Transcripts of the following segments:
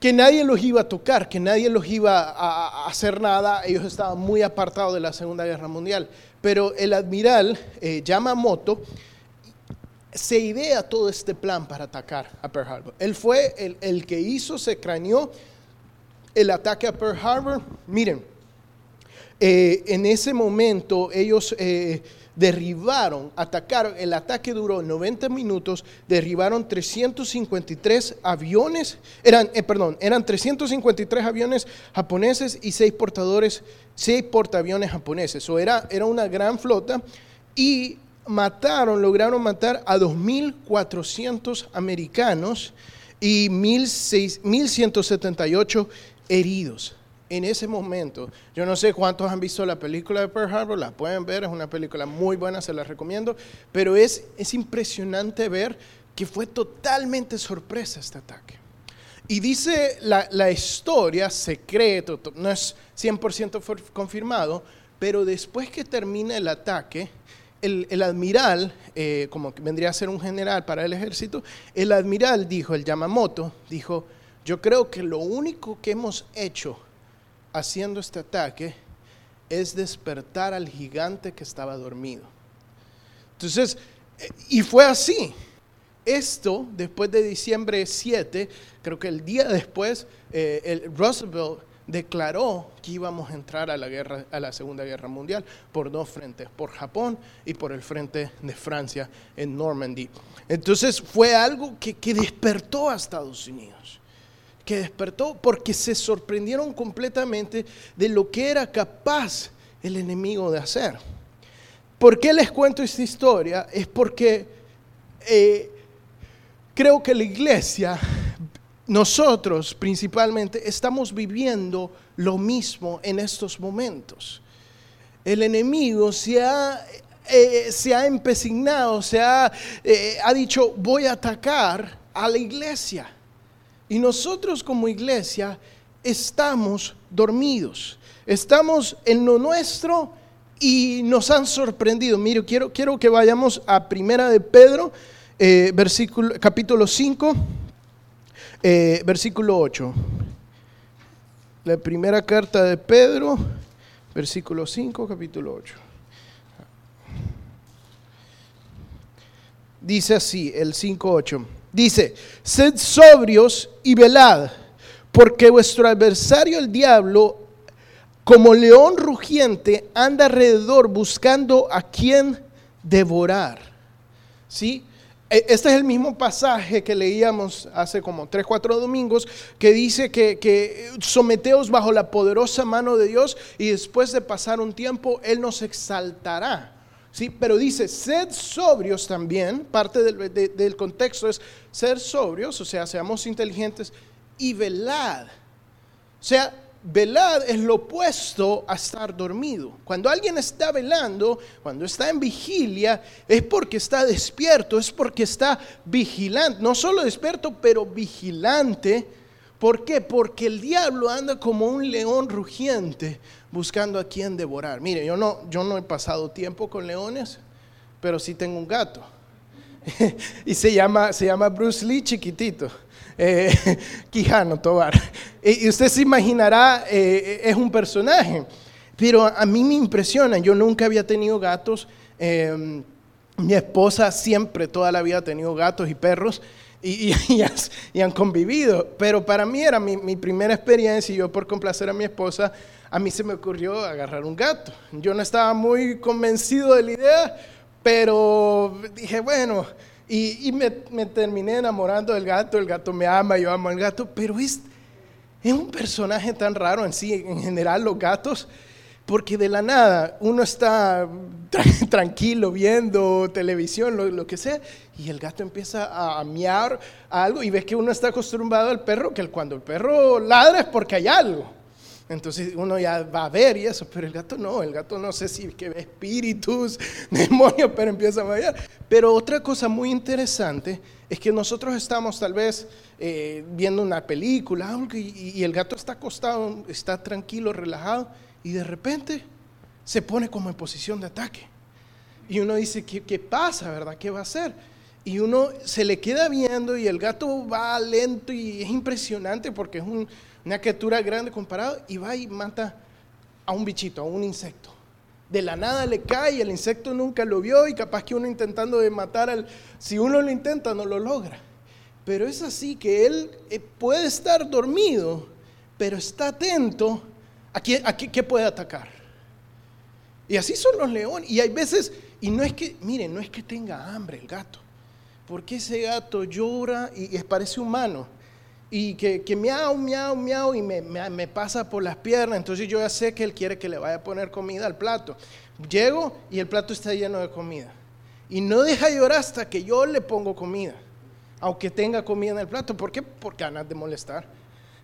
que nadie los iba a tocar, que nadie los iba a, hacer nada, ellos estaban muy apartados de la Segunda Guerra Mundial. Pero el admiral eh, Yamamoto se idea todo este plan para atacar a Pearl Harbor. Él fue el, que hizo, se craneó el ataque a Pearl Harbor. Miren, eh, en ese momento ellos... Eh, derribaron, atacaron, el ataque duró 90 minutos, derribaron 353 aviones, eran, eh, perdón, eran 353 aviones japoneses y 6 portadores, 6 portaaviones japoneses. O era, era una gran flota y mataron, lograron matar a 2.400 americanos y 1.178 heridos en ese momento, yo no sé cuántos han visto la película de Pearl Harbor, la pueden ver, es una película muy buena, se la recomiendo, pero es, es impresionante ver que fue totalmente sorpresa este ataque. Y dice la, la historia, secreto, no es 100% confirmado, pero después que termina el ataque, el, el admiral, eh, como vendría a ser un general para el ejército, el admiral dijo, el Yamamoto, dijo, yo creo que lo único que hemos hecho haciendo este ataque es despertar al gigante que estaba dormido. Entonces, eh, y fue así. Esto, después de diciembre 7, creo que el día después, eh, el Roosevelt declaró que íbamos a entrar a la, guerra, a la Segunda Guerra Mundial por dos frentes, por Japón y por el frente de Francia en Normandy. Entonces fue algo que, que despertó a Estados Unidos que despertó porque se sorprendieron completamente de lo que era capaz el enemigo de hacer. ¿Por qué les cuento esta historia? Es porque eh, creo que la iglesia, nosotros principalmente, estamos viviendo lo mismo en estos momentos. El enemigo se ha, eh, se ha empecinado, se ha, eh, ha dicho, voy a atacar a la iglesia. Y nosotros como iglesia estamos dormidos, estamos en lo nuestro y nos han sorprendido. Mire, quiero, quiero que vayamos a Primera de Pedro, eh, versículo, capítulo 5, eh, versículo 8. La primera carta de Pedro, versículo 5, capítulo 8. Dice así, el 5.8. Dice, sed sobrios y velad, porque vuestro adversario el diablo, como león rugiente, anda alrededor buscando a quien devorar. ¿Sí? E, este es el mismo pasaje que leíamos hace como tres, cuatro domingos, que dice que, que, someteos bajo la poderosa mano de Dios y después de pasar un tiempo, Él nos exaltará. ¿Sí? Pero dice, sed sobrios también, parte del, contexto es ser sobrios, o sea, seamos inteligentes, y velad. O sea, velad es lo opuesto a estar dormido. Cuando alguien está velando, cuando está en vigilia, es porque está despierto, es porque está vigilante. No solo despierto, pero vigilante. ¿Por qué? Porque el diablo anda como un león rugiente buscando a quien devorar. Mire, yo no, yo no he pasado tiempo con leones, pero sí tengo un gato. y se llama, se llama Bruce Lee chiquitito. Eh, Quijano Tobar. Y, usted se imaginará, eh, es un personaje. Pero a mí me impresiona, yo nunca había tenido gatos. Em, mi esposa siempre, toda la vida ha tenido gatos y perros y, y, han convivido. Pero para mí era mi, mi, primera experiencia y yo por complacer a mi esposa a mí se me ocurrió agarrar un gato. Yo no estaba muy convencido de la idea, pero dije, bueno, y, me, terminé enamorando del gato, el gato me ama, yo amo al gato, pero es, es un personaje tan raro en sí, en general los gatos, porque de la nada uno está tranquilo viendo televisión, lo, que sea, y el gato empieza a miar algo y ves que uno está acostumbrado al perro, que cuando el perro ladra es porque hay algo. Entonces uno ya va a ver y eso, pero el gato no, el gato no sé si que ve espíritus, demonios, pero empieza a ver. Pero otra cosa muy interesante es que nosotros estamos tal vez eh, viendo una película y, y el gato está acostado, está tranquilo, relajado, y de repente se pone como en posición de ataque. Y uno dice, ¿qué, qué pasa, verdad? ¿Qué va a hacer? Y uno se le queda viendo y el gato va lento y es impresionante porque es un una criatura grande comparado, y va y mata a un bichito, a un insecto. De la nada le cae el insecto nunca lo vio y capaz que uno intentando de matar al... Si uno lo intenta no lo logra. Pero es así que él eh, puede estar dormido, pero está atento a qué, qué, puede atacar. Y así son los leones. Y hay veces, y no es que, miren, no es que tenga hambre el gato, porque ese gato llora y, y parece humano y que, que miau, miau, miau, y me, me, pasa por las piernas. Entonces yo ya sé que él quiere que le vaya a poner comida al plato. Llego y el plato está lleno de comida. Y no deja llorar hasta que yo le pongo comida, aunque tenga comida en el plato. ¿Por qué? Por ganas de molestar.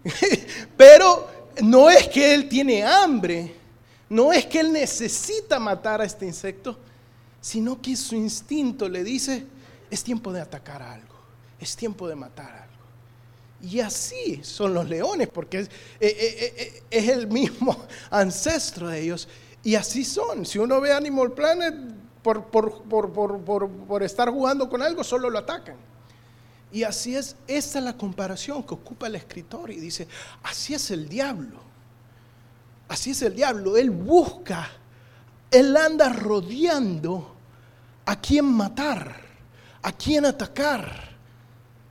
Pero no es que él tiene hambre, no es que él necesita matar a este insecto, sino que su instinto le dice, es tiempo de atacar algo, es tiempo de matar algo. Y así son los leones, porque es, eh, eh, eh, el mismo ancestro de ellos. Y así son. Si uno ve Animal Planet, por, por, por, por, estar jugando con algo, solo lo atacan. Y así es, esta es la comparación que ocupa el escritor y dice, así es el diablo. Así es el diablo. Él busca, él anda rodeando a quién matar, a quién atacar.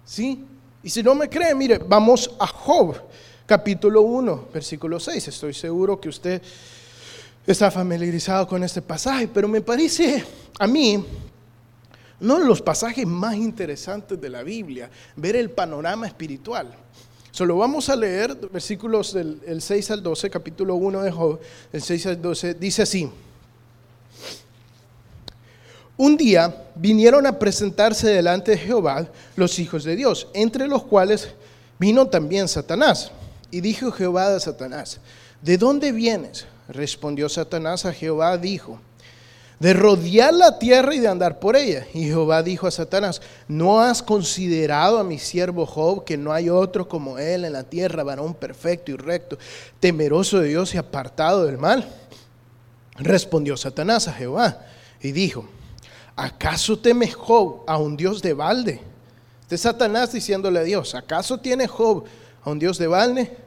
¿Sí? Y si no me cree, mire, vamos a Job, capítulo 1, versículo 6. Estoy seguro que usted está familiarizado con este pasaje, pero me parece a mí uno de los pasajes más interesantes de la Biblia, ver el panorama espiritual. Solo vamos a leer versículos del 6 al 12, capítulo 1 de Job, el 6 al 12, dice así. Un día vinieron a presentarse delante de Jehová los hijos de Dios, entre los cuales vino también Satanás. Y dijo Jehová a Satanás, ¿de dónde vienes? Respondió Satanás a Jehová, dijo, de rodear la tierra y de andar por ella. Y Jehová dijo a Satanás, ¿no has considerado a mi siervo Job, que no hay otro como él en la tierra, varón perfecto y recto, temeroso de Dios y apartado del mal? Respondió Satanás a Jehová y dijo, ¿acaso teme Job a un Dios de balde? Este Satanás diciéndole a Dios, ¿acaso tiene Job a un Dios de balde?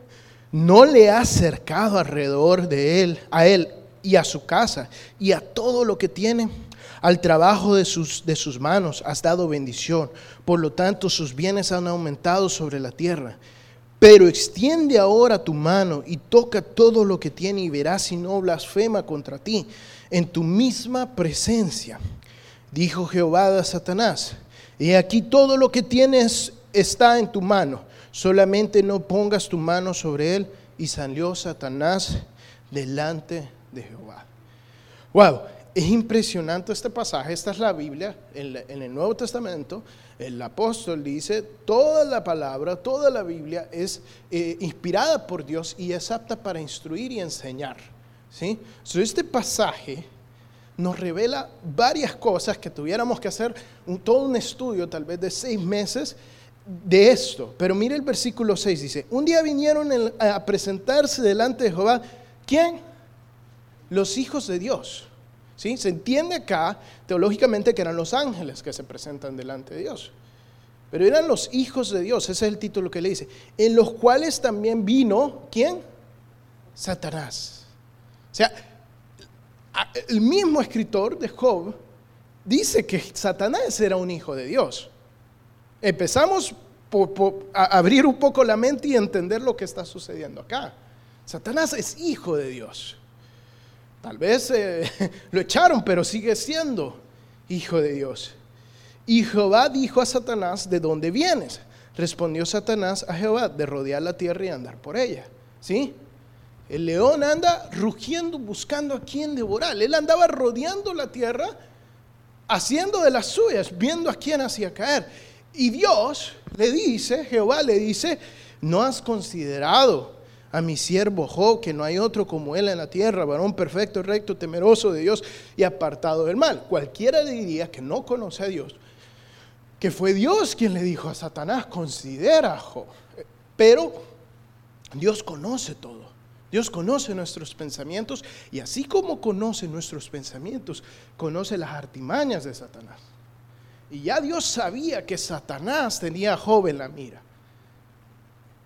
¿No le ha acercado alrededor de él, a él y a su casa y a todo lo que tiene? Al trabajo de sus, de sus manos has dado bendición, por lo tanto sus bienes han aumentado sobre la tierra. Pero extiende ahora tu mano y toca todo lo que tiene y verás si no blasfema contra ti en tu misma presencia. Dijo Jehová a Satanás, y aquí todo lo que tienes está en tu mano, solamente no pongas tu mano sobre él. Y salió Satanás delante Jehová. Wow, es impresionante este pasaje, esta es la Biblia, en, el Nuevo Testamento, el apóstol dice, toda la palabra, toda la Biblia es eh, inspirada por Dios y es apta para instruir y enseñar. ¿sí? este pasaje nos revela varias cosas que tuviéramos que hacer un, todo un estudio, tal vez de seis meses, de esto. Pero mire el versículo 6, dice, un día vinieron a presentarse delante de Jehová, ¿quién? Los hijos de Dios. ¿Sí? Se entiende acá teológicamente que eran los ángeles que se presentan delante de Dios. Pero eran los hijos de Dios, ese es el título que le dice, en los cuales también vino, ¿quién? Satanás. O sea, el mismo escritor de Job dice que Satanás era un hijo de Dios. Empezamos por, a abrir un poco la mente y entender lo que está sucediendo acá. Satanás es hijo de Dios. Tal vez eh, lo echaron, pero sigue siendo hijo de Dios. Y Jehová dijo a Satanás, ¿de dónde vienes? Respondió Satanás a Jehová, de rodear la tierra y andar por ella. ¿Sí? El león anda rugiendo buscando a quien devorar. Él andaba rodeando la tierra, haciendo de las suyas, viendo a quién hacía caer. Y Dios le dice, Jehová le dice, no has considerado a mi siervo Job, que no hay otro como él en la tierra, varón perfecto, recto, temeroso de Dios y apartado del mal. Cualquiera diría que no conoce a Dios, que fue Dios quien le dijo a Satanás, considera a Job. Pero Dios conoce todo. Dios conoce nuestros pensamientos y así como conoce nuestros pensamientos, conoce las artimañas de Satanás. Y ya Dios sabía que Satanás tenía a Job en la mira.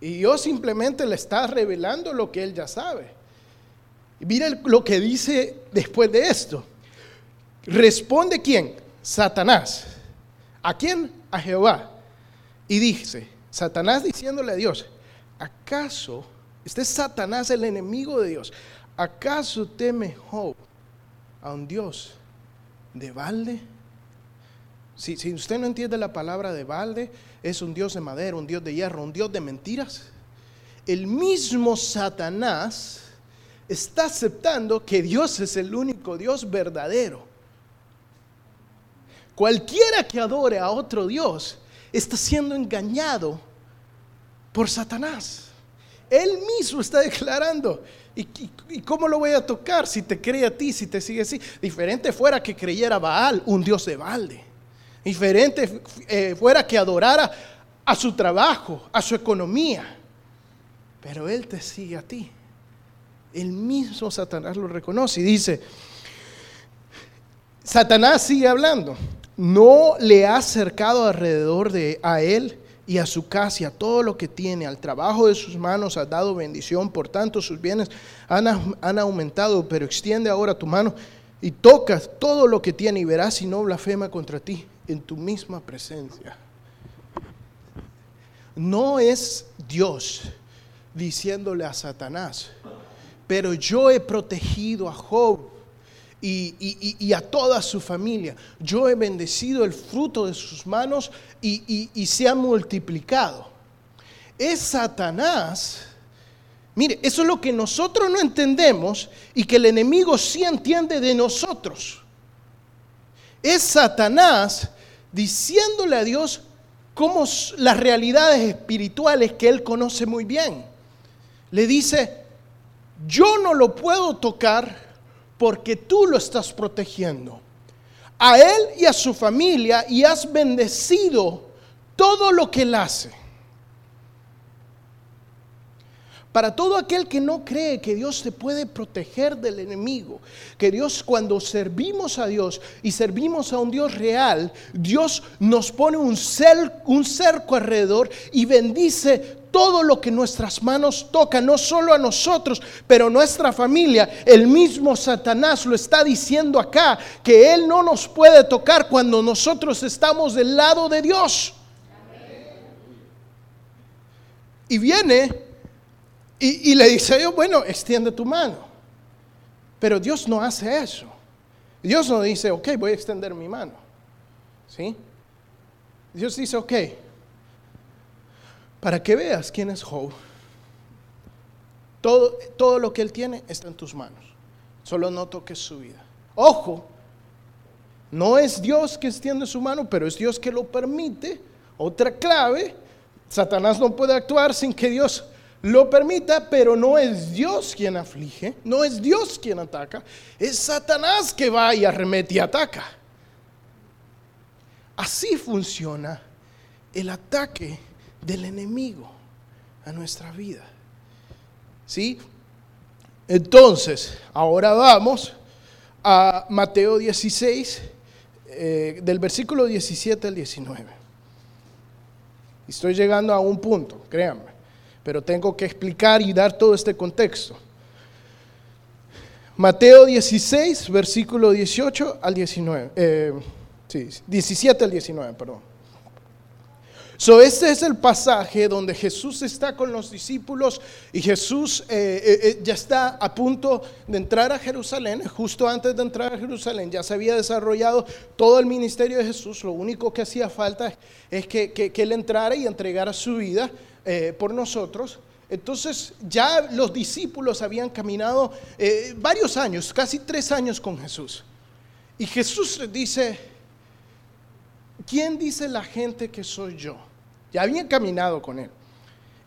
Y Dios simplemente le está revelando lo que él ya sabe. Mira lo que dice después de esto. Responde quién? Satanás. ¿A quién? A Jehová. Y dice, Satanás diciéndole a Dios, ¿acaso, este es Satanás el enemigo de Dios, ¿acaso teme a un Dios de balde? Si, si usted no entiende la palabra de balde, es un Dios de madera, un Dios de hierro, un Dios de mentiras. El mismo Satanás está aceptando que Dios es el único Dios verdadero. Cualquiera que adore a otro Dios está siendo engañado por Satanás. Él mismo está declarando. ¿Y, cómo lo voy a tocar si te cree a ti, si te sigue así? Diferente fuera que creyera Baal, un Dios de balde. Diferente eh, fuera que adorara a su trabajo, a su economía. Pero Él te sigue a ti. El mismo Satanás lo reconoce y dice, Satanás sigue hablando, no le ha acercado alrededor de a Él y a su casa y a todo lo que tiene, al trabajo de sus manos ha dado bendición, por tanto sus bienes han, han aumentado, pero extiende ahora tu mano y toca todo lo que tiene y verás si no blasfema contra ti en tu misma presencia. No es Dios diciéndole a Satanás, pero yo he protegido a Job y, a toda su familia. Yo he bendecido el fruto de sus manos y, y se ha multiplicado. Es Satanás. Mire, eso es lo que nosotros no entendemos y que el enemigo sí entiende de nosotros. Es Satanás diciéndole a Dios cómo las realidades espirituales que él conoce muy bien. Le dice, yo no lo puedo tocar porque tú lo estás protegiendo. A él y a su familia y has bendecido todo lo que él hace. Para todo aquel que no cree que Dios te puede proteger del enemigo, que Dios cuando servimos a Dios y servimos a un Dios real, Dios nos pone un, cerco alrededor y bendice todo lo que nuestras manos tocan, no solo a nosotros, pero nuestra familia. El mismo Satanás lo está diciendo acá, que Él no nos puede tocar cuando nosotros estamos del lado de Dios. Y viene y, le dice yo, bueno, extiende tu mano. Pero Dios no hace eso. Dios no dice, ok, voy a extender mi mano. ¿Sí? Dios dice, ok, para que veas quién es Job, todo, todo lo que él tiene está en tus manos. Solo no toques su vida. Ojo, no es Dios que extiende su mano, pero es Dios que lo permite. Otra clave, Satanás no puede actuar sin que Dios lo permita, pero no es Dios quien aflige, no es Dios quien ataca, es Satanás que va y arremete y ataca. Así funciona el ataque del enemigo a nuestra vida. ¿Sí? Entonces, ahora vamos a Mateo 16, eh, del versículo 17 al 19. Estoy llegando a un punto, créanme pero tengo que explicar y dar todo este contexto. Mateo 16, versículo 18 al 19, eh, sí, 17 al 19, perdón. So, este es el pasaje donde Jesús está con los discípulos y Jesús eh, eh, ya está a punto de entrar a Jerusalén. Justo antes de entrar a Jerusalén ya se había desarrollado todo el ministerio de Jesús. Lo único que hacía falta es que, él entrara y entregara su vida por nosotros. Entonces ya los discípulos habían caminado varios años, casi tres años con Jesús. Y Jesús dice, ¿quién dice la gente que soy yo? Ya habían caminado con él.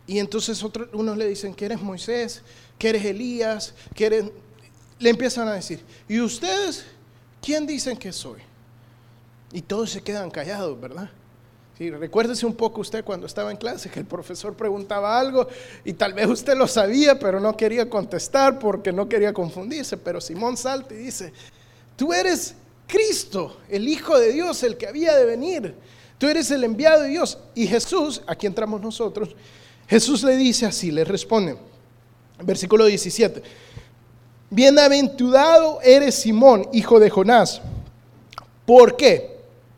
Y entonces otros, unos le dicen que eres Moisés, que eres Elías, que. Le empiezan a decir, ¿y ustedes quién dicen que soy? Y todos se quedan callados, ¿verdad? Sí, recuérdese un poco usted cuando estaba en clase que el profesor preguntaba algo y tal vez usted lo sabía, pero no quería contestar porque no quería confundirse. Pero Simón salta y dice, tú eres Cristo, el Hijo de Dios, el que había de venir. Tú eres el enviado de Dios. Y Jesús, aquí entramos nosotros, Jesús le dice así, le responde, versículo 17, bienaventurado eres Simón, hijo de Jonás. ¿Por qué?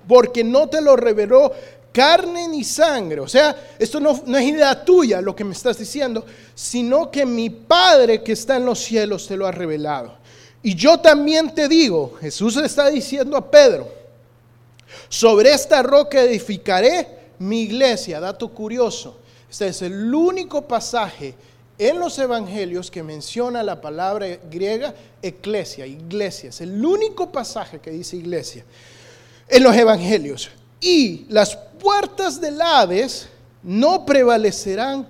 Porque no te lo reveló carne ni sangre. O sea, esto no, no, es idea tuya lo que me estás diciendo, sino que mi Padre que está en los cielos te lo ha revelado. Y yo también te digo, Jesús le está diciendo a Pedro, sobre esta roca edificaré mi iglesia. Dato curioso, este es el único pasaje en los evangelios que menciona la palabra griega eclesia, iglesia. Es el único pasaje que dice iglesia en los evangelios. Y las puertas del Hades no prevalecerán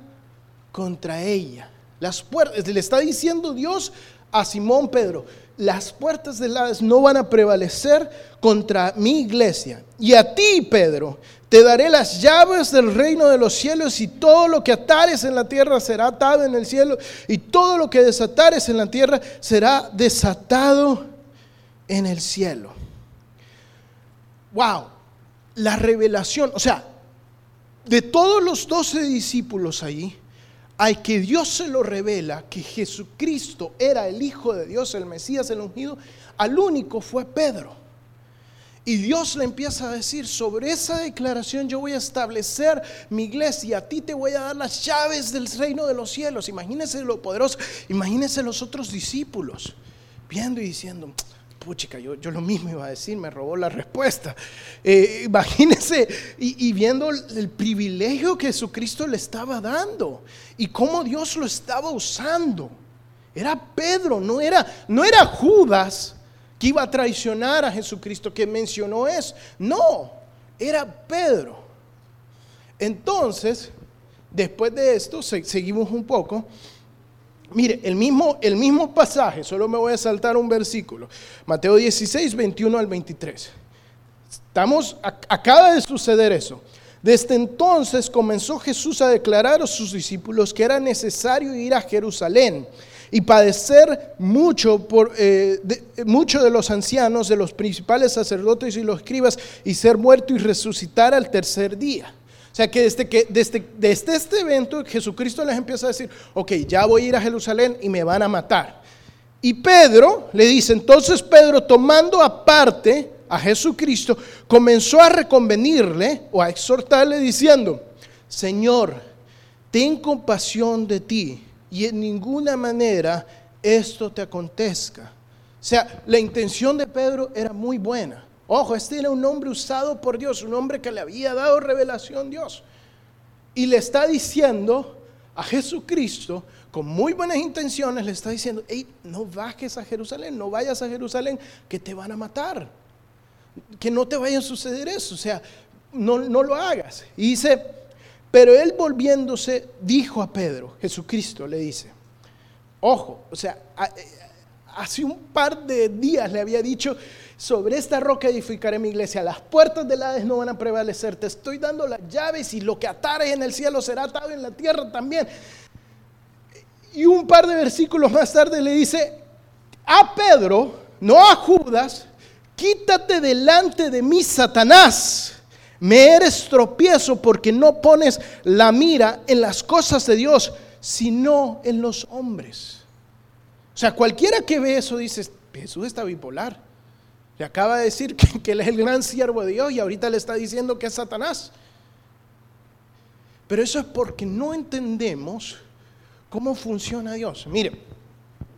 contra ella. Las puertas, le está diciendo Dios a Simón Pedro, las puertas del Hades no van a prevalecer contra mi iglesia. Y a ti, Pedro, te daré las llaves del reino de los cielos y todo lo que atares en la tierra será atado en el cielo y todo lo que desatares en la tierra será desatado en el cielo. Wow, la revelación, o sea, de todos los doce discípulos ahí, al que Dios se lo revela que Jesucristo era el Hijo de Dios, el Mesías, el ungido, al único fue Pedro. Y Dios le empieza a decir, sobre esa declaración yo voy a establecer mi iglesia, a ti te voy a dar las llaves del reino de los cielos. Imagínense lo poderoso, imagínense los otros discípulos viendo y diciendo, puchica, yo, yo lo mismo iba a decir, me robó la respuesta. Eh, imagínense y, viendo el, privilegio que Jesucristo le estaba dando y cómo Dios lo estaba usando. Era Pedro, no era, no era Judas que iba a traicionar a Jesucristo, que mencionó eso. No, era Pedro. Entonces, después de esto, seguimos un poco. Mire, el mismo, el mismo pasaje, solo me voy a saltar un versículo. Mateo 16, 21 al 23. Estamos, acaba de suceder eso. Desde entonces comenzó Jesús a declarar a sus discípulos que era necesario ir a Jerusalén y padecer mucho por eh, mucho de los ancianos, de los principales sacerdotes y los escribas, y ser muerto y resucitar al tercer día. Sea que desde, que desde, desde este evento Jesucristo les empieza a decir, ok, ya voy a ir a Jerusalén y me van a matar. Y Pedro le dice, entonces Pedro tomando aparte a Jesucristo, comenzó a reconvenirle o a exhortarle diciendo, Señor, ten compasión de ti y en ninguna manera esto te acontezca. O sea, la intención de Pedro era muy buena. Ojo, este era un hombre usado por Dios, un hombre que le había dado revelación Dios. Y le está diciendo a Jesucristo, con muy buenas intenciones, le está diciendo, hey, no bajes a Jerusalén, no vayas a Jerusalén, que te van a matar. Que no te vaya a suceder eso, o sea, no, no lo hagas. Y dice, pero él volviéndose, dijo a Pedro, Jesucristo le dice, ojo, o sea, eh, hace un par de días le había dicho, sobre esta roca edificaré mi iglesia. Las puertas del Hades no van a prevalecer. Te estoy dando las llaves y lo que atares en el cielo será atado en la tierra también. Y un par de versículos más tarde le dice a Pedro, no a Judas, quítate delante de mí, Satanás. Me eres tropiezo porque no pones la mira en las cosas de Dios, sino en los hombres. O sea, cualquiera que ve eso dice, Jesús está bipolar. Le acaba de decir que, él es el gran siervo de Dios y ahorita le está diciendo que es Satanás. Pero eso es porque no entendemos cómo funciona Dios. Mire,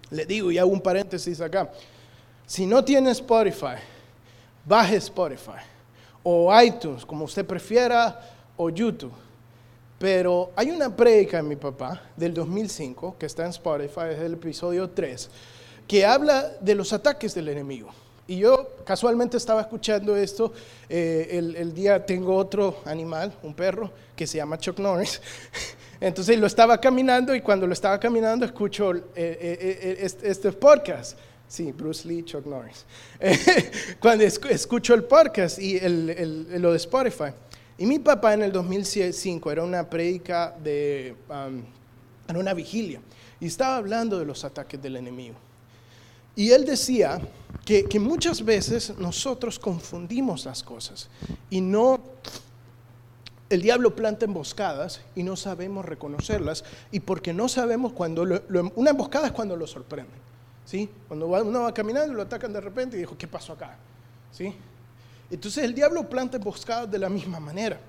le digo y hago un paréntesis acá. Si no tiene Spotify, baje Spotify o iTunes, como usted prefiera, o YouTube. Pero hay una predica de mi papá del 2005 que está en Spotify, es el episodio 3, que habla de los ataques del enemigo Y yo casualmente estaba escuchando esto, eh, el, día tengo otro animal, un perro, que se llama Chuck Norris. Entonces lo estaba caminando y cuando lo estaba caminando escucho eh, eh, este, este, podcast. Sí, Bruce Lee, Chuck Norris. cuando escucho el podcast y el, lo de Spotify. Y mi papá en el 2005 era una prédica de, um, en una vigilia y estaba hablando de los ataques del enemigo. Y él decía que, muchas veces nosotros confundimos las cosas y no, el diablo planta emboscadas y no sabemos reconocerlas y porque no sabemos cuando, una emboscada es cuando lo sorprenden, ¿sí? Cuando uno va caminando y lo atacan de repente y dijo, ¿qué pasó acá? ¿Sí? Entonces el diablo planta emboscadas de la misma manera.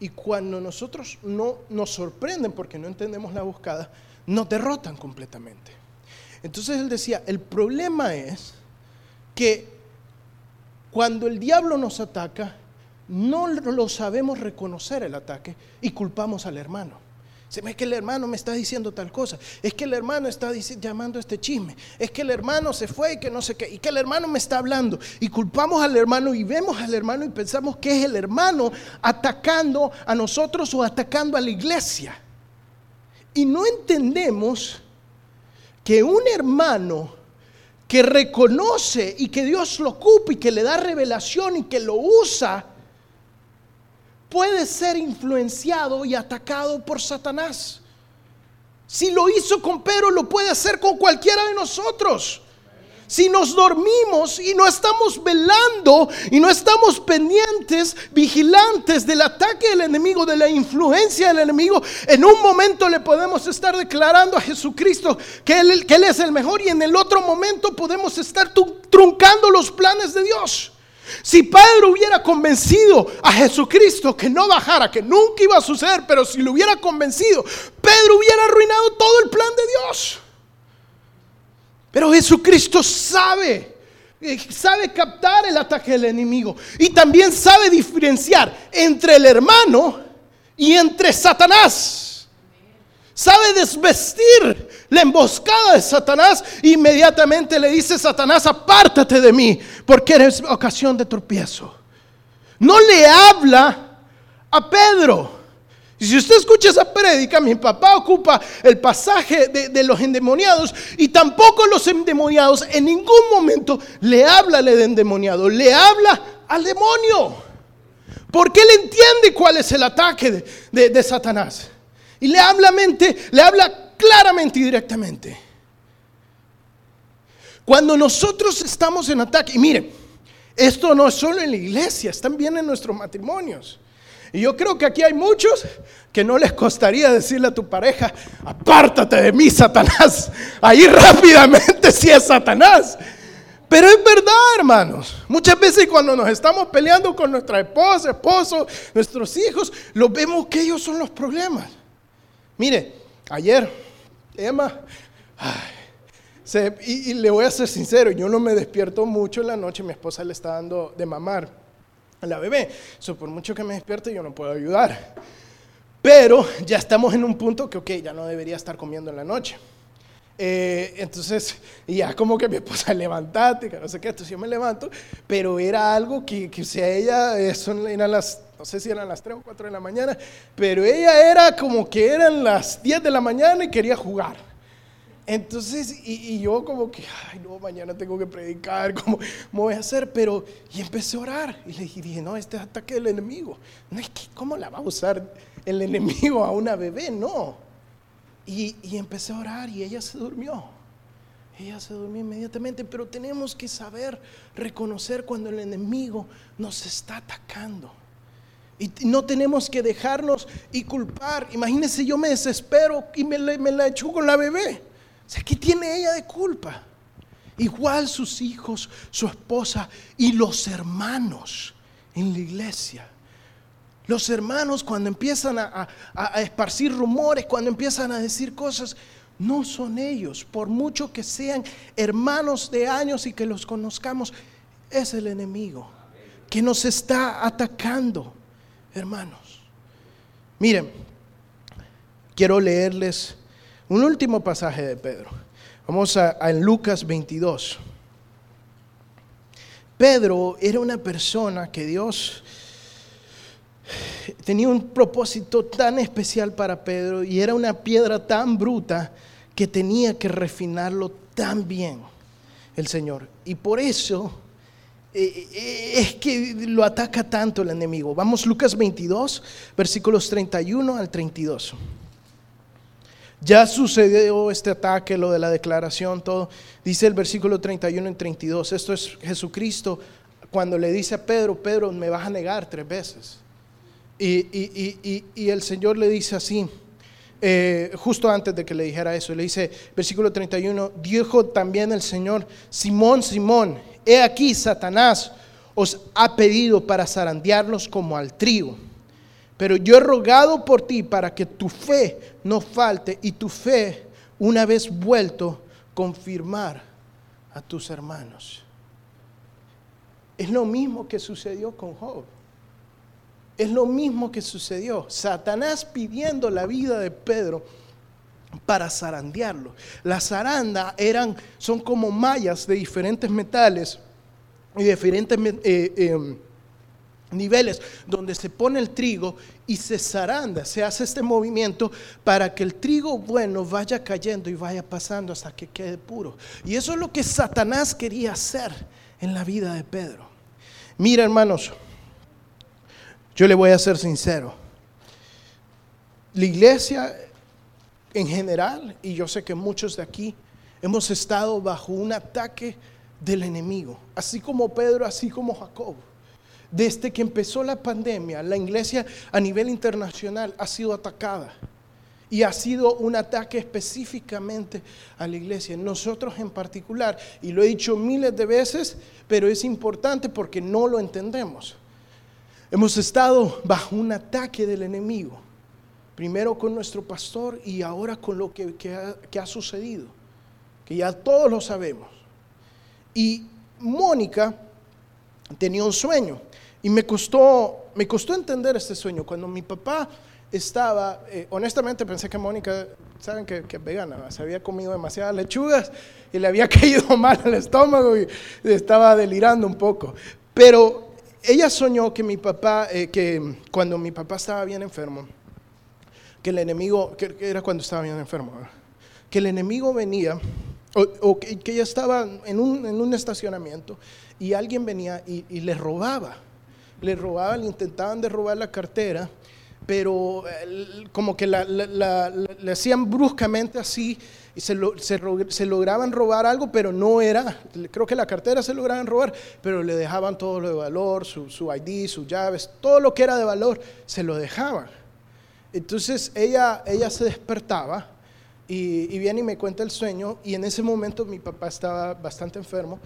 Y cuando nosotros no nos sorprenden porque no entendemos la emboscada, nos derrotan completamente. Entonces él decía, el problema es que cuando el diablo nos ataca, no lo sabemos reconocer el ataque y culpamos al hermano. Ve que el hermano me está diciendo tal cosa. Es que el hermano está llamando este chisme. Es que el hermano se fue y que no sé qué. Y que el hermano me está hablando. Y culpamos al hermano y vemos al hermano y pensamos que es el hermano atacando a nosotros o atacando a la iglesia. Y no entendemos que un hermano que reconoce y que Dios lo ocupa y que le da revelación y que lo usa, puede ser influenciado y atacado por Satanás. Si lo hizo con Pedro, lo puede hacer con cualquiera de nosotros si nos dormimos y no estamos velando y no estamos pendientes, vigilantes del ataque del enemigo, de la influencia del enemigo, en un momento le podemos estar declarando a Jesucristo que Él, es el mejor y en el otro momento podemos estar truncando los planes de Dios. Si Pedro hubiera convencido a Jesucristo que no bajara, que nunca iba a suceder, pero si lo hubiera convencido, Pedro hubiera arruinado todo el plan de Dios. Pero Jesucristo sabe, eh, sabe captar el ataque del enemigo y también sabe diferenciar entre el hermano y entre Satanás. Sabe desvestir la emboscada de Satanás. inmediatamente le dice Satanás, apártate de mí, porque eres ocasión de tropiezo. No le habla a Pedro. Y si usted escucha esa prédica, mi papá ocupa el pasaje de, los endemoniados y tampoco los endemoniados en ningún momento le habla al endemoniado, le habla al demonio. Porque él entiende cuál es el ataque de, Satanás. Y le habla, mente, le habla claramente y directamente. Cuando nosotros estamos en ataque, y miren, esto no es solo en la iglesia, es también en nuestros matrimonios. Y yo creo que aquí hay muchos que no les costaría decirle a tu pareja, apártate de mí, Satanás. Ahí rápidamente si es Satanás. Pero es verdad, hermanos. Muchas veces cuando nos estamos peleando con nuestra esposa, esposo, nuestros hijos, lo vemos que ellos son los problemas. Mire, ayer, Emma, y, y, le voy a ser sincero, yo no me despierto mucho en la noche, mi esposa le está dando de mamar a la bebé. So, por mucho que me despierte, yo no puedo ayudar. Pero ya estamos en un punto que, ok, ya no debería estar comiendo en la noche. Eh, entonces, ya como que mi esposa, levantate, que no sé qué, entonces yo me levanto, pero era algo que, que o sea, ella, eh, son, eran las, no sé si eran las 3 o 4 de la mañana, pero ella era como que eran las 10 de la mañana y quería jugar. Entonces, y, yo como que, ay, no, mañana tengo que predicar, ¿cómo, voy a hacer? Pero, y empecé a orar. Y le dije, no, este es ataque del enemigo. No ¿cómo la va a usar el enemigo a una bebé? No. Y, y empecé a orar y ella se durmió. Ella se durmió inmediatamente, pero tenemos que saber reconocer cuando el enemigo nos está atacando. Y no tenemos que dejarnos y culpar. Imagínense, yo me desespero y me, me la echo con la bebé. ¿Qué tiene ella de culpa? Igual sus hijos, su esposa y los hermanos en la iglesia. Los hermanos cuando empiezan a, esparcir rumores, cuando empiezan a decir cosas, no son ellos. Por mucho que sean hermanos de años y que los conozcamos, es el enemigo que nos está atacando, hermanos. Miren, quiero leerles un último pasaje de Pedro. Vamos a, Lucas 22. Pedro era una persona que Dios tenía un propósito tan especial para Pedro y era una piedra tan bruta que tenía que refinarlo tan bien el Señor. Y por eso eh, eh, es que lo ataca tanto el enemigo. Vamos Lucas 22, versículos 31 al 32. Ya sucedió este ataque, lo de la declaración, todo. Dice el versículo 31 y 32. Esto es Jesucristo cuando le dice a Pedro, Pedro, me vas a negar tres veces. Y, el Señor le dice así, eh, justo antes de que le dijera eso, le dice, versículo 31, dijo también el Señor, Simón, Simón, he aquí Satanás os ha pedido para zarandearlos como al trigo. Pero yo he rogado por ti para que tu fe no falte y tu fe, una vez vuelto, confirmar a tus hermanos. Es lo mismo que sucedió con Job. Es lo mismo que sucedió. Satanás pidiendo la vida de Pedro para zarandearlo. Las zarandas eran, son como mallas de diferentes metales y diferentes eh, em, niveles donde se pone el trigo y se zaranda, se hace este movimiento para que el trigo bueno vaya cayendo y vaya pasando hasta que quede puro. Y eso es lo que Satanás quería hacer en la vida de Pedro. Mira, hermanos, yo le voy a ser sincero. La iglesia en general, y yo sé que muchos de aquí, hemos estado bajo un ataque del enemigo, así como Pedro, así como Jacob. Desde que empezó la pandemia, la iglesia a nivel internacional ha sido atacada. Y ha sido un ataque específicamente a la iglesia. Nosotros en particular, y lo he dicho miles de veces, pero es importante porque no lo entendemos. Hemos estado bajo un ataque del enemigo. Primero con nuestro pastor y ahora con lo que, ha, ha sucedido. Que ya todos lo sabemos. Y Mónica tenía un sueño. Y me costó, me costó entender este sueño. Cuando mi papá estaba, eh, honestamente pensé que Mónica, saben que, es vegana, se había comido demasiadas lechugas y le había caído mal al estómago y estaba delirando un poco. Pero ella soñó que mi papá, eh, que cuando mi papá estaba bien enfermo, que el enemigo, que, era cuando estaba bien enfermo, que el enemigo venía, o, que, ella estaba en un, en un, estacionamiento y alguien venía y le robaba le robaban, le intentaban de robar la cartera, pero como que le hacían bruscamente así y se, se, lograban robar algo, pero no era, creo que la cartera se lograban robar, pero le dejaban todo lo de valor, su, su ID, sus llaves, todo lo que era de valor, se lo dejaban. Entonces ella, ella se despertaba y, y viene y me cuenta el sueño y en ese momento mi papá estaba bastante enfermo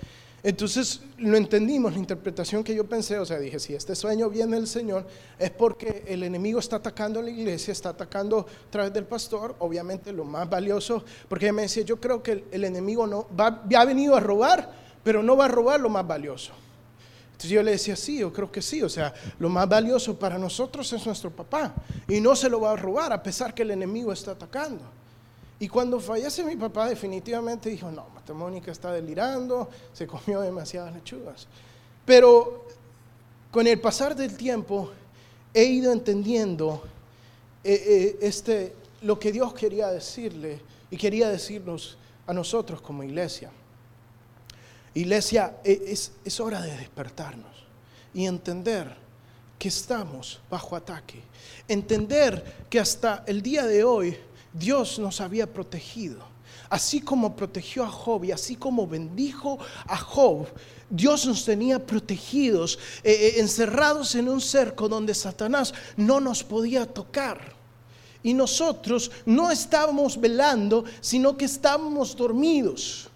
entonces lo entendimos, la interpretación que yo pensé, o sea, dije, si este sueño viene del Señor, es porque el enemigo está atacando a la iglesia, está atacando a través del pastor, obviamente lo más valioso, porque ella me decía, yo creo que el, enemigo no va, ha venido a robar, pero no va a robar lo más valioso. Entonces yo le decía, sí, yo creo que sí, o sea, lo más valioso para nosotros es nuestro papá, y no se lo va a robar a pesar que el enemigo está atacando. Y cuando fallece mi papá, definitivamente dijo, no, Mónica está delirando, se comió demasiadas lechugas. Pero con el pasar del tiempo he ido entendiendo eh, eh, este, lo que Dios quería decirle y quería decirnos a nosotros como iglesia. Iglesia, e, es, es hora de despertarnos y entender que estamos bajo ataque. Entender que hasta el día de hoy Dios nos había protegido. Así como protegió a Job y así como bendijo a Job, Dios nos tenía protegidos, eh, eh, encerrados en un cerco donde Satanás no nos podía tocar. Y nosotros no estábamos velando, sino que estábamos dormidos.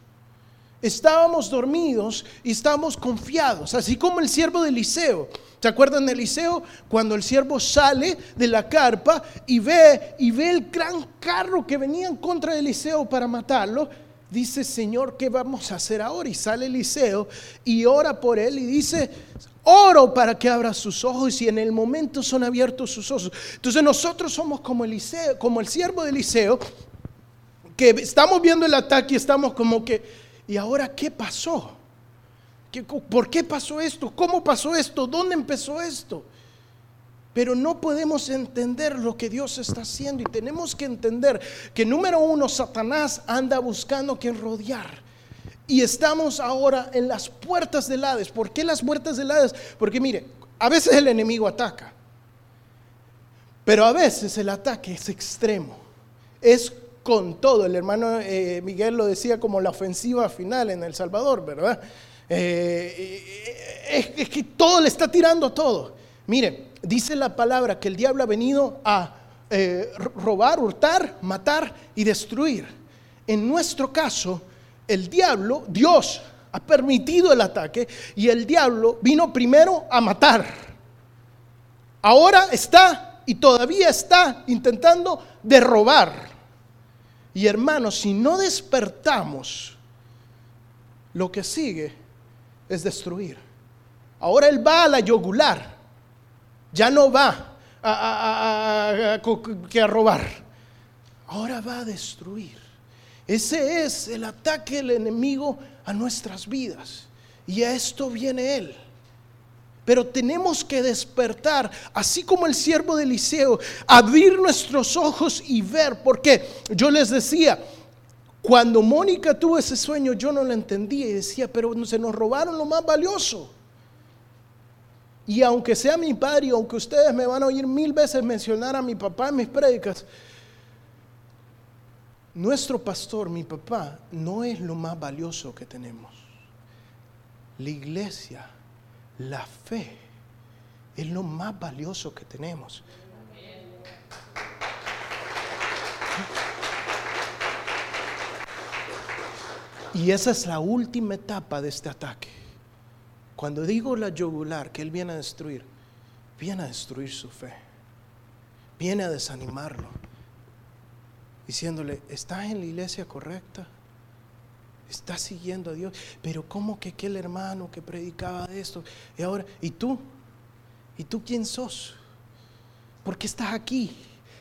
Estábamos dormidos y estábamos confiados, así como el siervo de Eliseo. ¿Se acuerdan de Eliseo? Cuando el siervo sale de la carpa y ve, y ve el gran carro que venía en contra de Eliseo para matarlo, dice, Señor, ¿qué vamos a hacer ahora? Y sale Eliseo y ora por él y dice, oro para que abra sus ojos y en el momento son abiertos sus ojos. Entonces nosotros somos como Eliseo, como el siervo de Eliseo, que estamos viendo el ataque y estamos como que ¿Y ahora qué pasó? ¿Por qué pasó esto? ¿Cómo pasó esto? ¿Dónde empezó esto? Pero no podemos entender lo que Dios está haciendo y tenemos que entender que número uno, Satanás anda buscando quien rodear. Y estamos ahora en las puertas del Hades. ¿Por qué las puertas del Hades? Porque mire, a veces el enemigo ataca, pero a veces el ataque es extremo. Es con todo. El hermano eh, Miguel lo decía como la ofensiva final en El Salvador, ¿verdad? Eh, es, que todo le está tirando todo. Mire, dice la palabra que el diablo ha venido a eh, robar, hurtar, matar y destruir. En nuestro caso, el diablo, Dios ha permitido el ataque y el diablo vino primero a matar. Ahora está y todavía está intentando derrobar. Y hermanos, si no despertamos, lo que sigue es destruir. Ahora Él va a la yogular, ya no va a, a, robar, ahora va a destruir. Ese es el ataque del enemigo a nuestras vidas. Y a esto viene Él. Pero tenemos que despertar, así como el siervo de Eliseo, abrir nuestros ojos y ver, porque yo les decía, cuando Mónica tuvo ese sueño, yo no lo entendía y decía, pero se nos robaron lo más valioso. Y aunque sea mi padre, aunque ustedes me van a oír mil veces mencionar a mi papá en mis prédicas, nuestro pastor, mi papá, no es lo más valioso que tenemos. La iglesia, la fe, es lo más valioso que tenemos. Y esa es la última etapa de este ataque. Cuando digo la yugular que Él viene a destruir, viene a destruir su fe, viene a desanimarlo, diciéndole, ¿estás en la iglesia correcta? ¿Estás siguiendo a Dios? Pero ¿cómo que aquel hermano que predicaba de esto? Y ahora, ¿y tú? ¿Y tú quién sos? ¿Por qué estás aquí?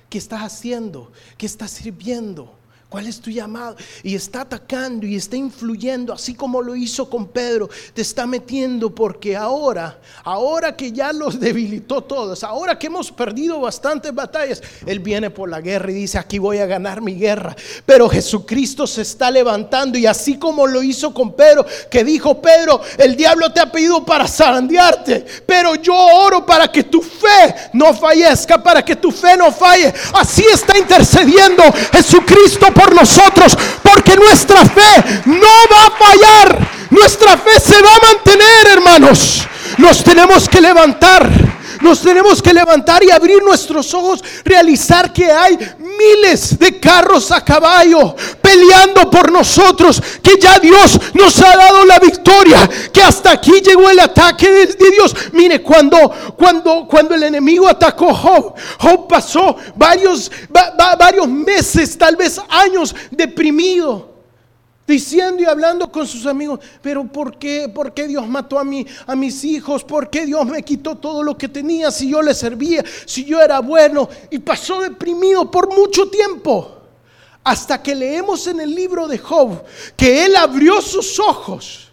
¿Qué estás haciendo? ¿Qué estás sirviendo? ¿Cuál es tu llamado? Y está atacando y está influyendo, así como lo hizo con Pedro, te está metiendo porque ahora, ahora que ya los debilitó todos, ahora que hemos perdido bastantes batallas, Él viene por la guerra y dice, aquí voy a ganar mi guerra. Pero Jesucristo se está levantando y así como lo hizo con Pedro, que dijo, Pedro, el diablo te ha pedido para zarandearte, pero yo oro para que tu fe no fallezca, para que tu fe no falle. Así está intercediendo Jesucristo por nosotros, porque nuestra fe no va a fallar, nuestra fe se va a mantener, hermanos. Nos tenemos que levantar. Nos tenemos que levantar y abrir nuestros ojos, realizar que hay miles de carros a caballo peleando por nosotros, que ya Dios nos ha dado la victoria, que hasta aquí llegó el ataque de, Dios. Mire, cuando, cuando, cuando el enemigo atacó Job, Job pasó varios, varios meses, tal vez años deprimido diciendo y hablando con sus amigos, pero ¿por qué? ¿Por qué Dios mató a, mí, a mis hijos? ¿Por qué Dios me quitó todo lo que tenía si yo le servía, si yo era bueno? Y pasó deprimido por mucho tiempo. Hasta que leemos en el libro de Job que él abrió sus ojos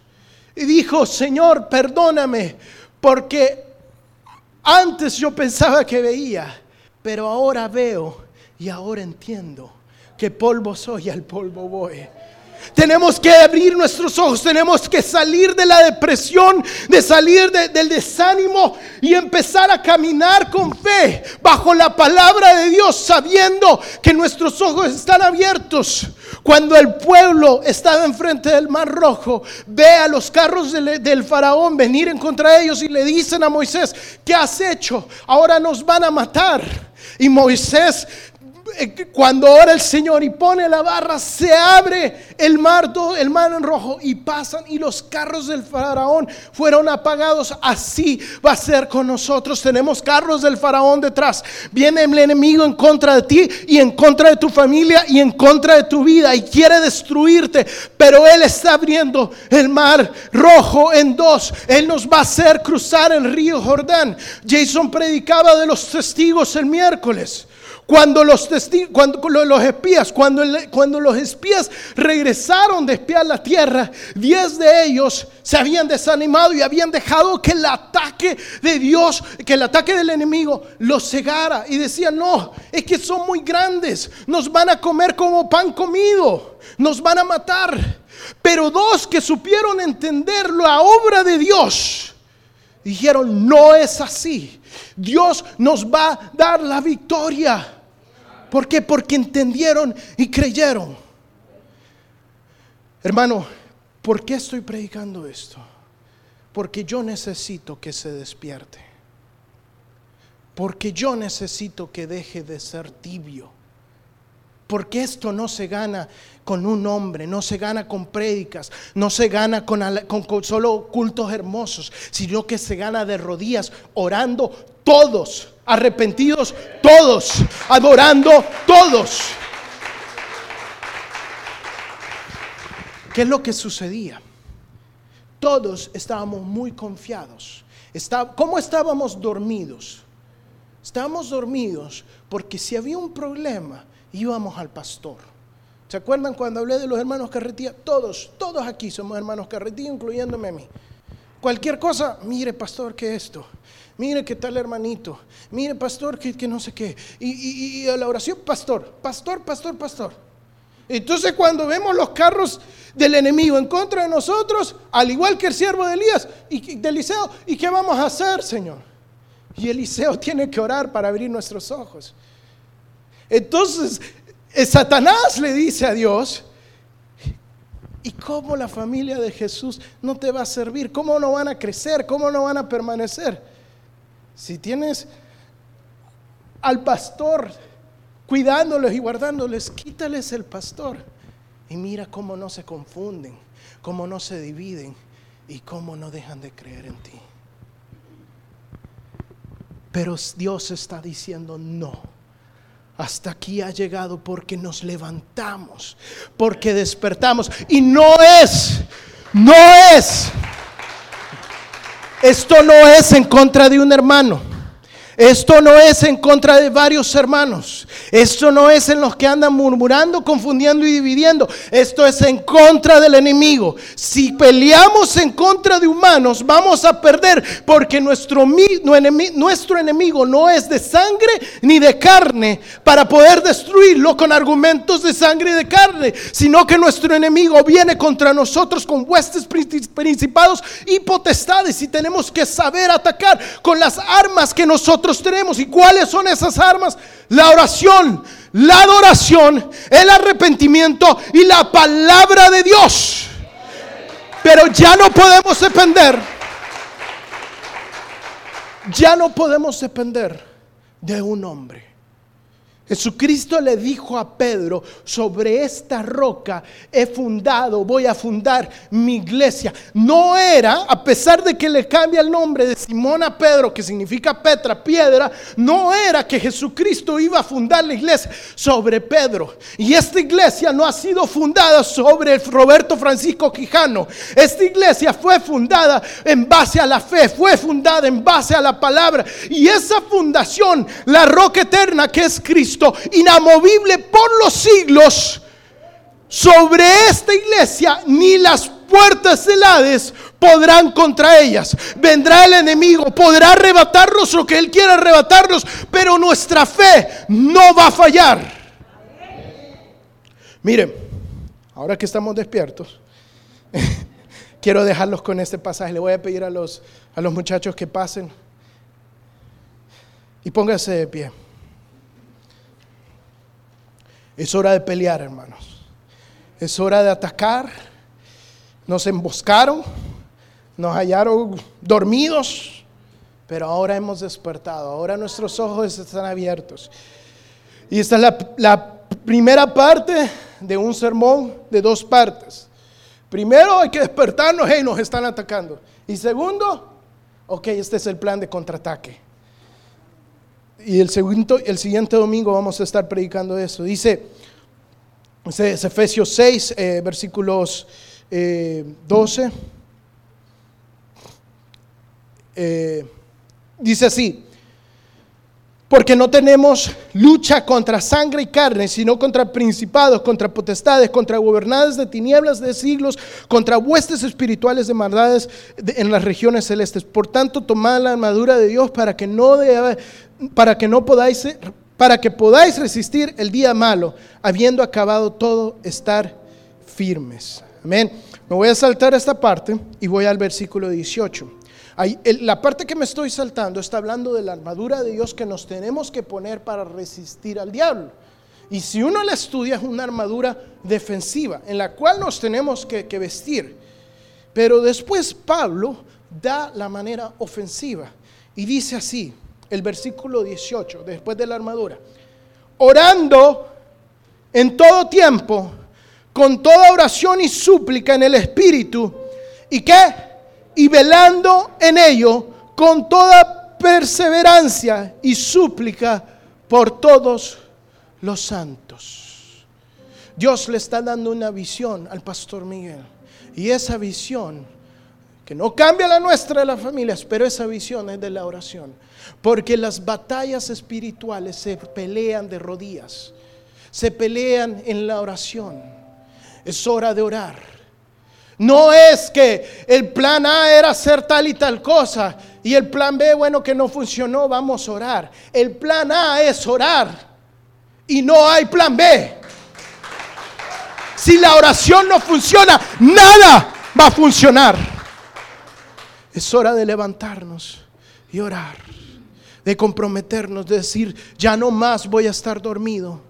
y dijo, Señor, perdóname, porque antes yo pensaba que veía, pero ahora veo y ahora entiendo que polvo soy y al polvo voy. Tenemos que abrir nuestros ojos, tenemos que salir de la depresión, de salir del desánimo y empezar a caminar con fe bajo la palabra de Dios, sabiendo que nuestros ojos están abiertos. Cuando el pueblo estaba enfrente del mar rojo, ve a los carros del, del faraón venir en contra de ellos y le dicen a Moisés, ¿qué has hecho? Ahora nos van a matar. Y Moisés cuando ora el Señor y pone la barra, se abre el mar, el mar en rojo y pasan y los carros del faraón fueron apagados. Así va a ser con nosotros. Tenemos carros del faraón detrás. Viene el enemigo en contra de ti y en contra de tu familia y en contra de tu vida y quiere destruirte. Pero Él está abriendo el mar rojo en dos. Él nos va a hacer cruzar el río Jordán. Jason predicaba de los testigos el miércoles Cuando los, cuando, los espías, cuando, cuando los espías regresaron de espiar la tierra, diez de ellos se habían desanimado y habían dejado que el ataque de Dios, que el ataque del enemigo los cegara. Y decían, no, es que son muy grandes, nos van a comer como pan comido, nos van a matar. Pero dos que supieron entender la obra de Dios, dijeron, no es así. Dios nos va a dar la victoria. ¿Por qué? Porque entendieron y creyeron. Hermano, ¿por qué estoy predicando esto? Porque yo necesito que se despierte. Porque yo necesito que deje de ser tibio. Porque esto no se gana con un hombre, no se gana con prédicas, no se gana con, con, solo cultos hermosos, sino que se gana de rodillas, orando todos arrepentidos todos, adorando todos. ¿Qué es lo que sucedía? Todos estábamos muy confiados. ¿Cómo estábamos dormidos? Estábamos dormidos porque si había un problema íbamos al pastor. ¿Se acuerdan cuando hablé de los hermanos Carretilla? Todos, todos aquí somos hermanos Carretilla, incluyéndome a mí. Cualquier cosa, mire pastor, ¿qué es esto? Mire qué tal hermanito. Mire pastor, que, no sé qué. Y, y, la oración, pastor, pastor, pastor, pastor. Entonces cuando vemos los carros del enemigo en contra de nosotros, al igual que el siervo de Elías y de Eliseo, ¿y qué vamos a hacer, Señor? Y Eliseo tiene que orar para abrir nuestros ojos. Entonces, eh, Satanás le dice a Dios, ¿y cómo la familia de Jesús no te va a servir? ¿Cómo no van a crecer? ¿Cómo no van a permanecer? Si tienes al pastor cuidándoles y guardándoles, quítales el pastor. Y mira cómo no se confunden, cómo no se dividen y cómo no dejan de creer en ti. Pero Dios está diciendo no. Hasta aquí ha llegado porque nos levantamos, porque despertamos. Y no es, no es esto no es en contra de un hermano. Esto no es en contra de varios hermanos. Esto no es en los que andan murmurando, confundiendo y dividiendo. Esto es en contra del enemigo. Si peleamos en contra de humanos, vamos a perder porque nuestro, nuestro enemigo no es de sangre ni de carne para poder destruirlo con argumentos de sangre y de carne, sino que nuestro enemigo viene contra nosotros con huestes principados y potestades y tenemos que saber atacar con las armas que nosotros tenemos. ¿Y cuáles son esas armas? La oración, la adoración, el arrepentimiento y la palabra de Dios. Pero ya no podemos depender. Ya no podemos depender de un hombre. Jesucristo le dijo a Pedro, sobre esta roca he fundado, voy a fundar mi iglesia. No era, a pesar de que le cambia el nombre de Simón a Pedro, que significa Petra, piedra, no era que Jesucristo iba a fundar la iglesia sobre Pedro. Y esta iglesia no ha sido fundada sobre Roberto Francisco Quijano. Esta iglesia fue fundada en base a la fe, fue fundada en base a la palabra. Y esa fundación, la roca eterna que es Cristo, inamovible por los siglos, sobre esta iglesia ni las puertas del Hades podrán contra ellas. Vendrá el enemigo, podrá arrebatarnos lo que él quiera arrebatarnos, pero nuestra fe no va a fallar. Miren, ahora que estamos despiertos, quiero dejarlos con este pasaje. Le voy a pedir a los, a los muchachos que pasen y pónganse de pie. Es hora de pelear, hermanos. Es hora de atacar. Nos emboscaron, nos hallaron dormidos, pero ahora hemos despertado. Ahora nuestros ojos están abiertos. Y esta es la, primera parte de un sermón de dos partes. Primero hay que despertarnos, hey, nos están atacando. Y segundo, ok, este es el plan de contraataque. Y el, segundo, el siguiente domingo vamos a estar predicando eso. Dice, es Efesios 6, eh, versículos 12. Eh, eh, dice así, porque no tenemos lucha contra sangre y carne, sino contra principados, contra potestades, contra gobernadas de tinieblas de siglos, contra huestes espirituales de maldades en las regiones celestes. Por tanto, tomad la armadura de Dios para que no, para que no podáis, para que podáis resistir el día malo, habiendo acabado todo, estar firmes. Amén. Me voy a saltar esta parte y voy al versículo 18 la parte que me estoy saltando está hablando de la armadura de Dios que nos tenemos que poner para resistir al diablo. Y si uno la estudia es una armadura defensiva en la cual nos tenemos que, que vestir. Pero después Pablo da la manera ofensiva y dice así, el versículo 18, después de la armadura, orando en todo tiempo, con toda oración y súplica en el Espíritu, ¿y qué? Y velando en ello con toda perseverancia y súplica por todos los santos. Dios le está dando una visión al pastor Miguel. Y esa visión, que no cambia la nuestra de las familias, pero esa visión es de la oración. Porque las batallas espirituales se pelean de rodillas, se pelean en la oración. Es hora de orar no es que el plan A era hacer tal y tal cosa y el plan B, bueno, que no funcionó, vamos a orar. El plan A es orar y no hay plan B. Si la oración no funciona, nada va a funcionar. Es hora de levantarnos y orar, de comprometernos, de decir, ya no más voy a estar dormido.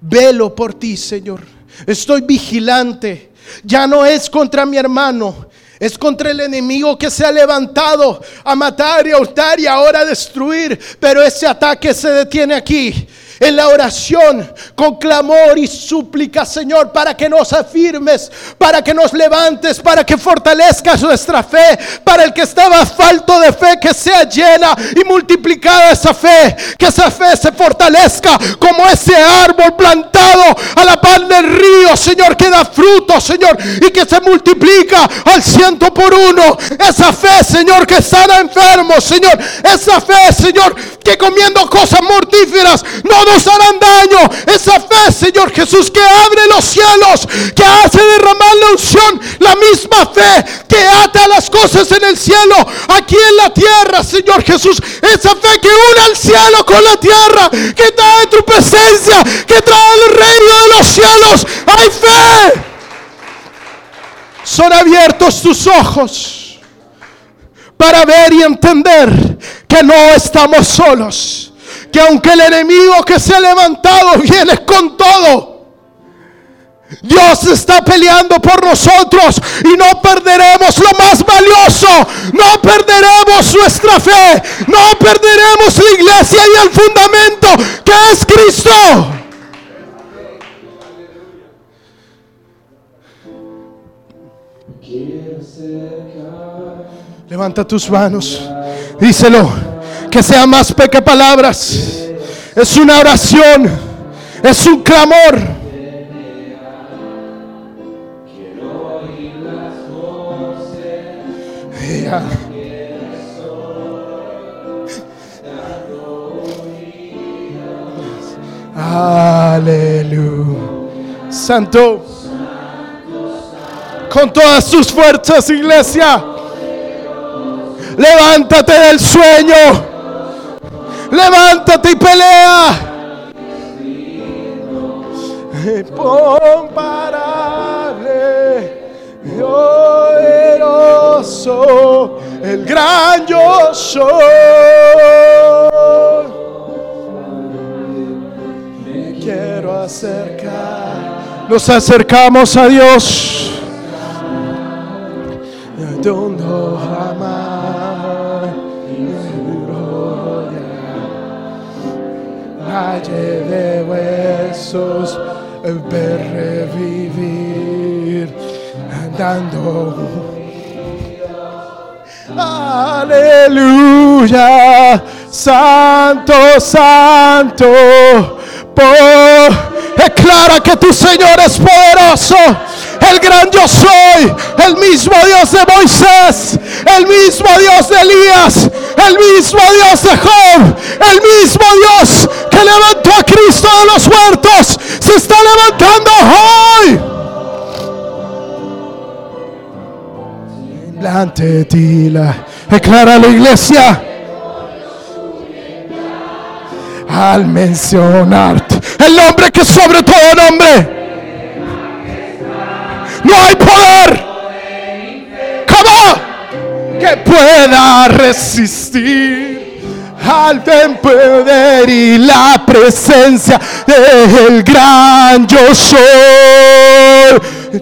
Velo por ti, Señor. Estoy vigilante ya no es contra mi hermano, es contra el enemigo que se ha levantado a matar y a hurtar y ahora a destruir. Pero ese ataque se detiene aquí en la oración con clamor y súplica, Señor, para que nos afirmes, para que nos levantes, para que fortalezcas nuestra fe, para el que estaba falto de fe, que sea llena y multiplicada esa fe, que esa fe se fortalezca como ese árbol plantado a la par del río, Señor, que da fruto, Señor, y que se multiplica al ciento por uno. Esa fe, Señor, que sana enfermos, Señor, esa fe, Señor, que comiendo cosas mortíferas no nos harán daño. Esa fe, Señor Jesús, que abre los cielos, que hace derramar la unción, la misma fe que ata las cosas en el cielo, aquí en la tierra, Señor Jesús. Esa fe que une al cielo con la tierra, que trae tu presencia, que trae el reino de los cielos. Hay fe. Son abiertos tus ojos para ver y entender que no estamos solos que aunque el enemigo que se ha levantado viene con todo, Dios está peleando por nosotros y no perderemos lo más valioso, no perderemos nuestra fe, no perderemos la iglesia y el fundamento que es Cristo. Levanta tus manos, díselo que sea más que palabras. Es una oración, es un clamor. Aleluya. Santo. Con todas sus fuerzas, iglesia. Levántate del sueño. Levántate y pelea. Comparable, poderoso, el gran yo soy. Me quiero acercar. Nos acercamos a Dios. Donde valle de huesos, ver revivir andando. Aleluya, santo, santo. Por, declara que tu Señor es poderoso el gran yo soy, el mismo Dios de Moisés, el mismo Dios de Elías, el mismo Dios de Job, el mismo Dios que levantó a Cristo de los muertos, se está levantando hoy. Delante de ti la declara la iglesia. Al mencionarte el nombre que sobre todo nombre no hay poder. ¿Cómo? Que pueda resistir al poder y la presencia del gran yo soy.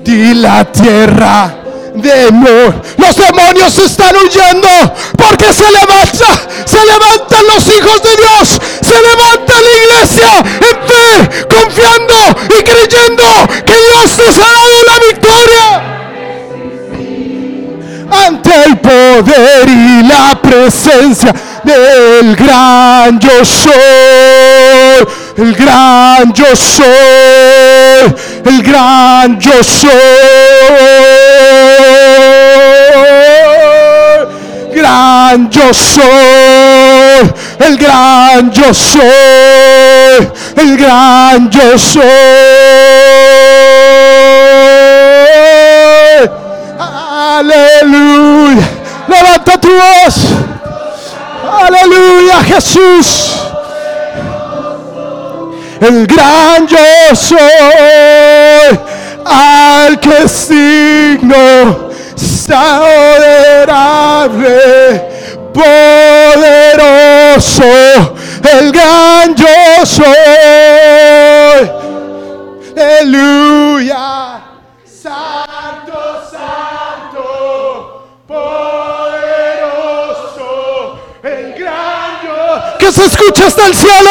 Y la tierra los demonios están huyendo porque se levanta, se levantan los hijos de Dios, se levanta la iglesia en fe, confiando y creyendo que Dios les ha dado la victoria. Ante el poder y la presencia del gran yo soy, el gran yo soy, el gran yo soy. gran yo soy, el gran yo soy, el gran yo soy. Aleluya. Levanta tu voz. Aleluya, Jesús. El gran yo soy, al que signo adorable, poderoso, el gran yo soy. Aleluya. Santo, santo, poderoso, el gran yo. Que se escucha hasta el cielo.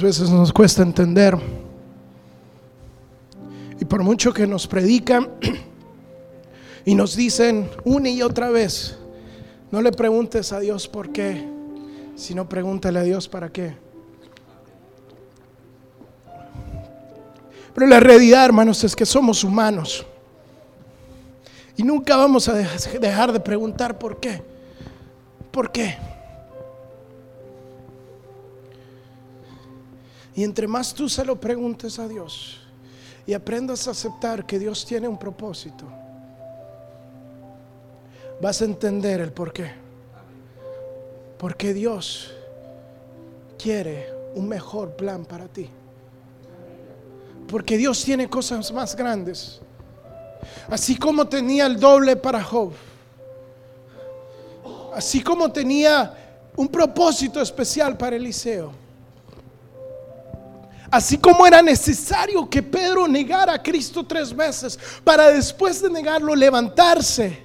Veces nos cuesta entender. Y por mucho que nos predican y nos dicen una y otra vez, no le preguntes a Dios por qué, sino pregúntale a Dios para qué. Pero la realidad, hermanos, es que somos humanos. Y nunca vamos a dejar de preguntar por qué. ¿Por qué? Y entre más tú se lo preguntes a Dios y aprendas a aceptar que Dios tiene un propósito, vas a entender el por qué. Porque Dios quiere un mejor plan para ti. Porque Dios tiene cosas más grandes. Así como tenía el doble para Job. Así como tenía un propósito especial para Eliseo Así como era necesario que Pedro negara a Cristo tres veces para después de negarlo levantarse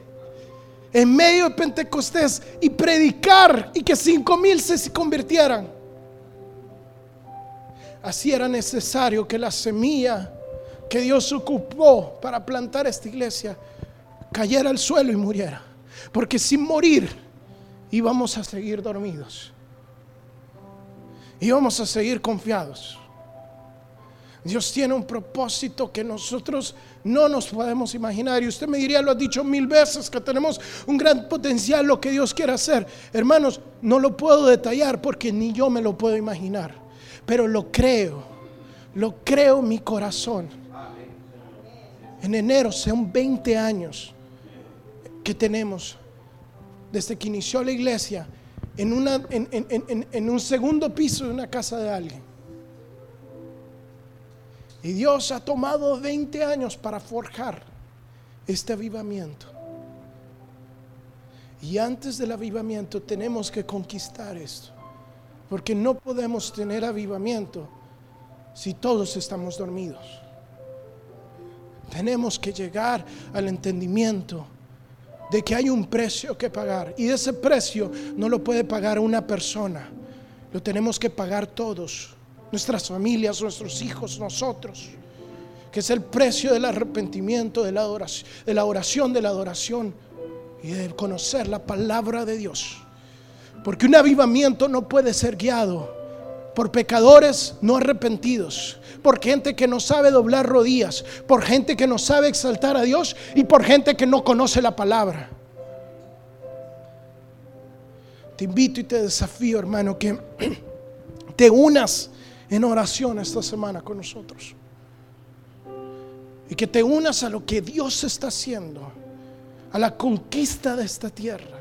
en medio de Pentecostés y predicar y que cinco mil se convirtieran. Así era necesario que la semilla que Dios ocupó para plantar esta iglesia cayera al suelo y muriera. Porque sin morir íbamos a seguir dormidos. Íbamos a seguir confiados. Dios tiene un propósito que nosotros no nos podemos imaginar. Y usted me diría, lo ha dicho mil veces, que tenemos un gran potencial, lo que Dios quiere hacer. Hermanos, no lo puedo detallar porque ni yo me lo puedo imaginar. Pero lo creo, lo creo mi corazón. En enero son 20 años que tenemos desde que inició la iglesia en, una, en- en- en un segundo piso de una casa de alguien. Y Dios ha tomado 20 años para forjar este avivamiento. Y antes del avivamiento tenemos que conquistar esto. Porque no podemos tener avivamiento si todos estamos dormidos. Tenemos que llegar al entendimiento de que hay un precio que pagar. Y ese precio no lo puede pagar una persona. Lo tenemos que pagar todos. Nuestras familias, nuestros hijos, nosotros. Que es el precio del arrepentimiento, de la adoración, de la oración, de la adoración y de conocer la palabra de Dios. Porque un avivamiento no puede ser guiado por pecadores no arrepentidos, por gente que no sabe doblar rodillas, por gente que no sabe exaltar a Dios y por gente que no conoce la palabra. Te invito y te desafío, hermano, que te unas en oración esta semana con nosotros. Y que te unas a lo que Dios está haciendo, a la conquista de esta tierra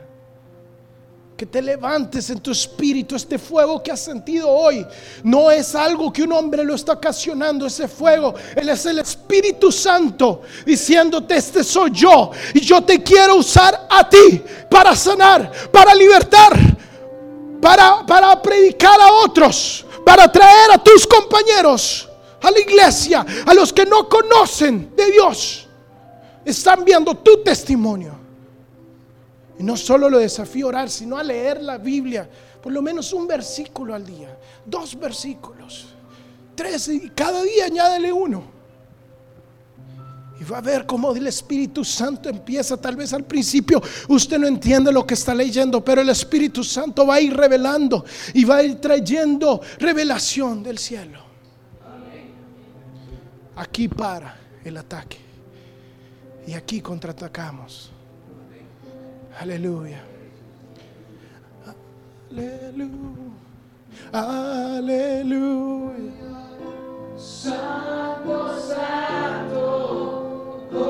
que te levantes en tu espíritu. Este fuego que has sentido hoy no es algo que un hombre lo está ocasionando. Ese fuego, Él es el Espíritu Santo diciéndote, este soy yo. Y yo te quiero usar a ti para sanar, para libertar, para, para predicar a otros, para traer a tus compañeros a la iglesia, a los que no conocen de Dios. Están viendo tu testimonio. Y no solo lo desafío a orar, sino a leer la Biblia, por lo menos un versículo al día, dos versículos, tres, y cada día añádele uno. Y va a ver cómo el Espíritu Santo empieza, tal vez al principio usted no entiende lo que está leyendo, pero el Espíritu Santo va a ir revelando y va a ir trayendo revelación del cielo. Aquí para el ataque y aquí contraatacamos. Aleluya. Aleluya. Aleluya. De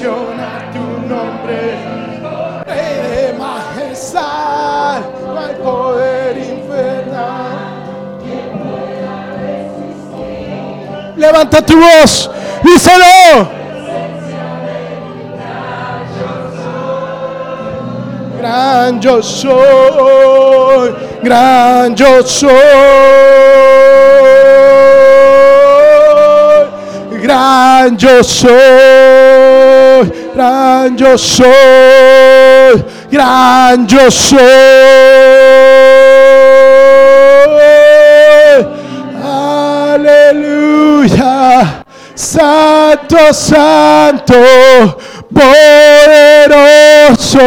tu nombre, de majestad, no hay poder infernal. Levanta tu voz, díselo. Gran yo soy, gran yo soy, gran yo soy, gran yo soy, gran yo soy. Aleluya, santo, santo, poderoso,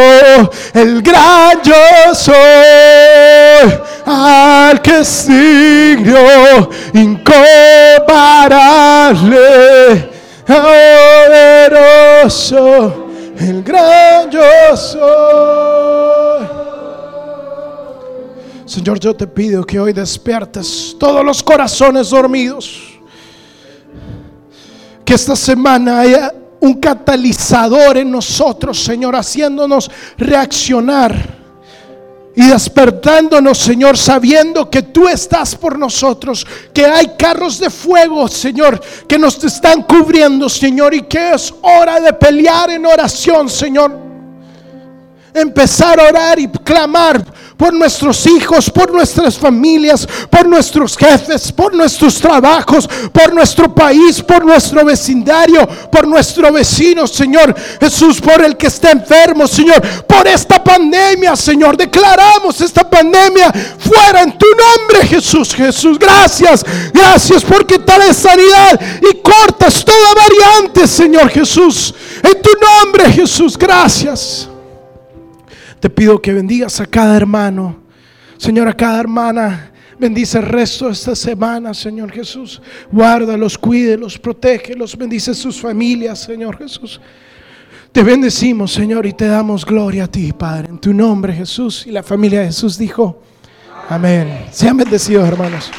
el gran yo soy, al que es digno, incomparable, el gran. Señor, yo te pido que hoy despiertes todos los corazones dormidos. Que esta semana haya un catalizador en nosotros, Señor, haciéndonos reaccionar y despertándonos, Señor, sabiendo que tú estás por nosotros, que hay carros de fuego, Señor, que nos están cubriendo, Señor, y que es hora de pelear en oración, Señor. Empezar a orar y clamar por nuestros hijos, por nuestras familias, por nuestros jefes, por nuestros trabajos, por nuestro país, por nuestro vecindario, por nuestro vecino, Señor Jesús, por el que está enfermo, Señor, por esta pandemia, Señor. Declaramos esta pandemia fuera en tu nombre, Jesús, Jesús. Gracias, gracias porque traes sanidad y cortas toda variante, Señor Jesús. En tu nombre, Jesús, gracias. Te pido que bendigas a cada hermano, Señor, a cada hermana. Bendice el resto de esta semana, Señor Jesús. Guárdalos, cuídelos, protégelos. Bendice sus familias, Señor Jesús. Te bendecimos, Señor, y te damos gloria a ti, Padre. En tu nombre, Jesús. Y la familia de Jesús dijo, amén. Sean bendecidos, hermanos.